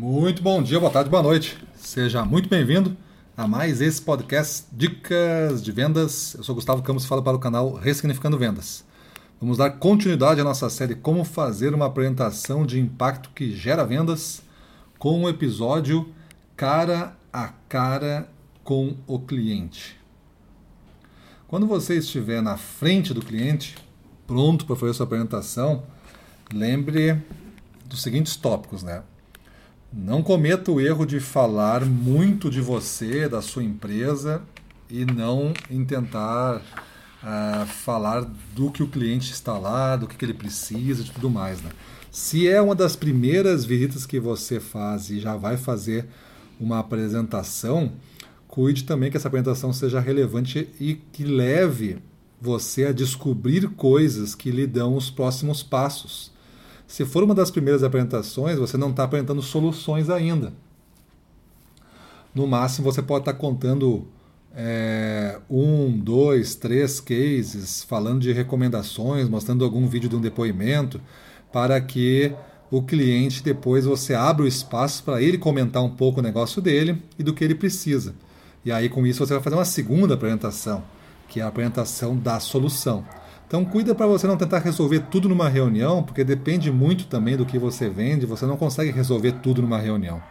Muito bom dia, boa tarde, boa noite. Seja muito bem-vindo a mais esse podcast Dicas de Vendas. Eu sou Gustavo Campos, falo para o canal Ressignificando Vendas. Vamos dar continuidade à nossa série Como fazer uma apresentação de impacto que gera vendas com um episódio cara a cara com o cliente. Quando você estiver na frente do cliente, pronto para fazer sua apresentação, lembre dos seguintes tópicos, né? Não cometa o erro de falar muito de você, da sua empresa e não em tentar uh, falar do que o cliente está lá, do que, que ele precisa e tudo mais. Né? Se é uma das primeiras visitas que você faz e já vai fazer uma apresentação, cuide também que essa apresentação seja relevante e que leve você a descobrir coisas que lhe dão os próximos passos. Se for uma das primeiras apresentações, você não está apresentando soluções ainda. No máximo, você pode estar tá contando é, um, dois, três cases, falando de recomendações, mostrando algum vídeo de um depoimento, para que o cliente depois você abra o espaço para ele comentar um pouco o negócio dele e do que ele precisa. E aí, com isso, você vai fazer uma segunda apresentação, que é a apresentação da solução. Então cuida para você não tentar resolver tudo numa reunião, porque depende muito também do que você vende, você não consegue resolver tudo numa reunião.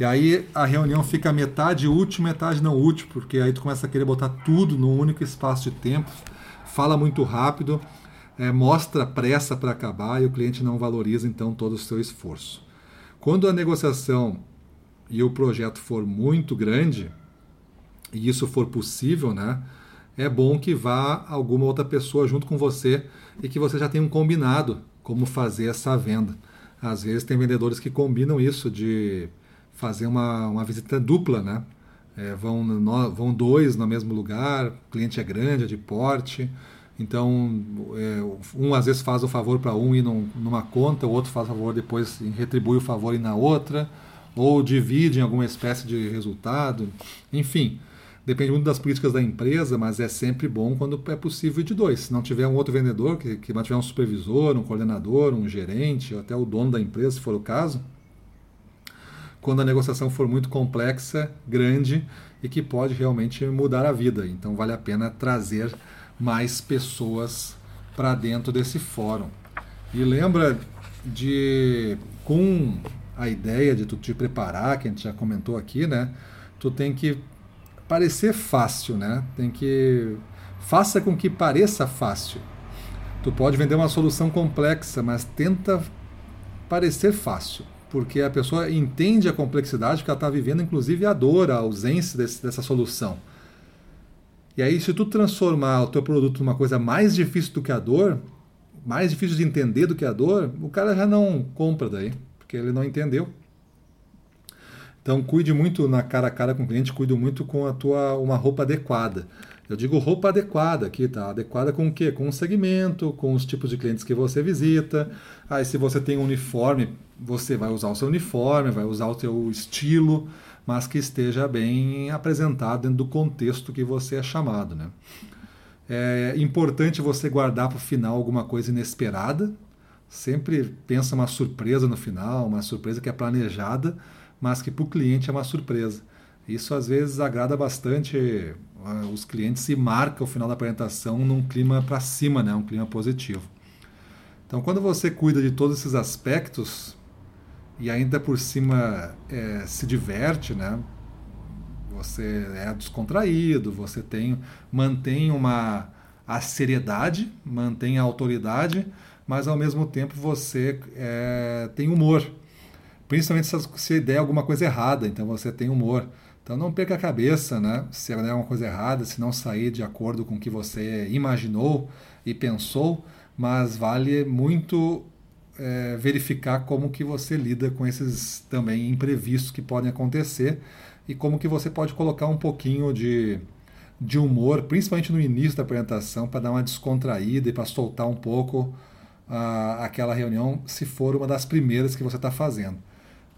E aí a reunião fica metade útil, metade não útil, porque aí tu começa a querer botar tudo num único espaço de tempo, fala muito rápido, é, mostra pressa para acabar e o cliente não valoriza então todo o seu esforço. Quando a negociação e o projeto for muito grande, e isso for possível, né? É bom que vá alguma outra pessoa junto com você e que você já tenha um combinado como fazer essa venda. Às vezes tem vendedores que combinam isso de fazer uma, uma visita dupla, né? É, vão, no, vão dois no mesmo lugar, o cliente é grande, é de porte, então é, um às vezes faz o favor para um ir num, numa conta, o outro faz o favor depois retribui o favor e na outra, ou divide em alguma espécie de resultado, enfim. Depende muito das políticas da empresa, mas é sempre bom quando é possível de dois. Se não tiver um outro vendedor, que, que tiver um supervisor, um coordenador, um gerente, ou até o dono da empresa, se for o caso, quando a negociação for muito complexa, grande e que pode realmente mudar a vida. Então vale a pena trazer mais pessoas para dentro desse fórum. E lembra de com a ideia de tu te preparar, que a gente já comentou aqui, né? Tu tem que parecer fácil, né? Tem que faça com que pareça fácil. Tu pode vender uma solução complexa, mas tenta parecer fácil, porque a pessoa entende a complexidade que ela está vivendo, inclusive a dor, a ausência desse, dessa solução. E aí, se tu transformar o teu produto numa coisa mais difícil do que a dor, mais difícil de entender do que a dor, o cara já não compra daí, porque ele não entendeu. Então cuide muito na cara a cara com o cliente, cuide muito com a tua uma roupa adequada. Eu digo roupa adequada aqui, tá? Adequada com o quê? Com o segmento, com os tipos de clientes que você visita. Aí se você tem um uniforme, você vai usar o seu uniforme, vai usar o seu estilo, mas que esteja bem apresentado dentro do contexto que você é chamado, né? É importante você guardar para o final alguma coisa inesperada. Sempre pensa uma surpresa no final, uma surpresa que é planejada mas que para o cliente é uma surpresa. Isso às vezes agrada bastante uh, os clientes e marca o final da apresentação num clima para cima, né? um clima positivo. Então, quando você cuida de todos esses aspectos e ainda por cima é, se diverte, né? você é descontraído, você tem mantém uma a seriedade, mantém a autoridade, mas ao mesmo tempo você é, tem humor. Principalmente se a ideia alguma coisa errada, então você tem humor. Então não perca a cabeça, né? Se é alguma coisa errada, se não sair de acordo com o que você imaginou e pensou, mas vale muito é, verificar como que você lida com esses também imprevistos que podem acontecer e como que você pode colocar um pouquinho de, de humor, principalmente no início da apresentação, para dar uma descontraída e para soltar um pouco uh, aquela reunião, se for uma das primeiras que você está fazendo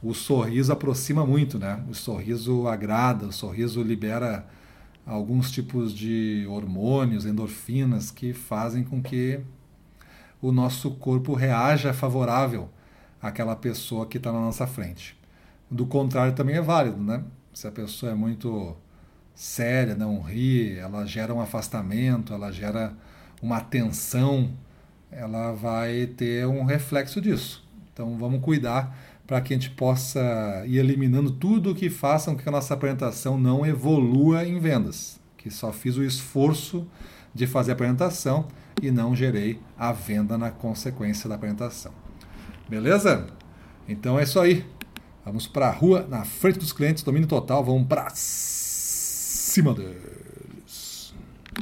o sorriso aproxima muito, né? O sorriso agrada, o sorriso libera alguns tipos de hormônios, endorfinas que fazem com que o nosso corpo reaja favorável àquela pessoa que está na nossa frente. Do contrário também é válido, né? Se a pessoa é muito séria, não ri, ela gera um afastamento, ela gera uma tensão, ela vai ter um reflexo disso. Então vamos cuidar para que a gente possa ir eliminando tudo que faça com que a nossa apresentação não evolua em vendas. Que só fiz o esforço de fazer a apresentação e não gerei a venda na consequência da apresentação. Beleza? Então é isso aí. Vamos para a rua, na frente dos clientes, domínio total, vamos para cima deles.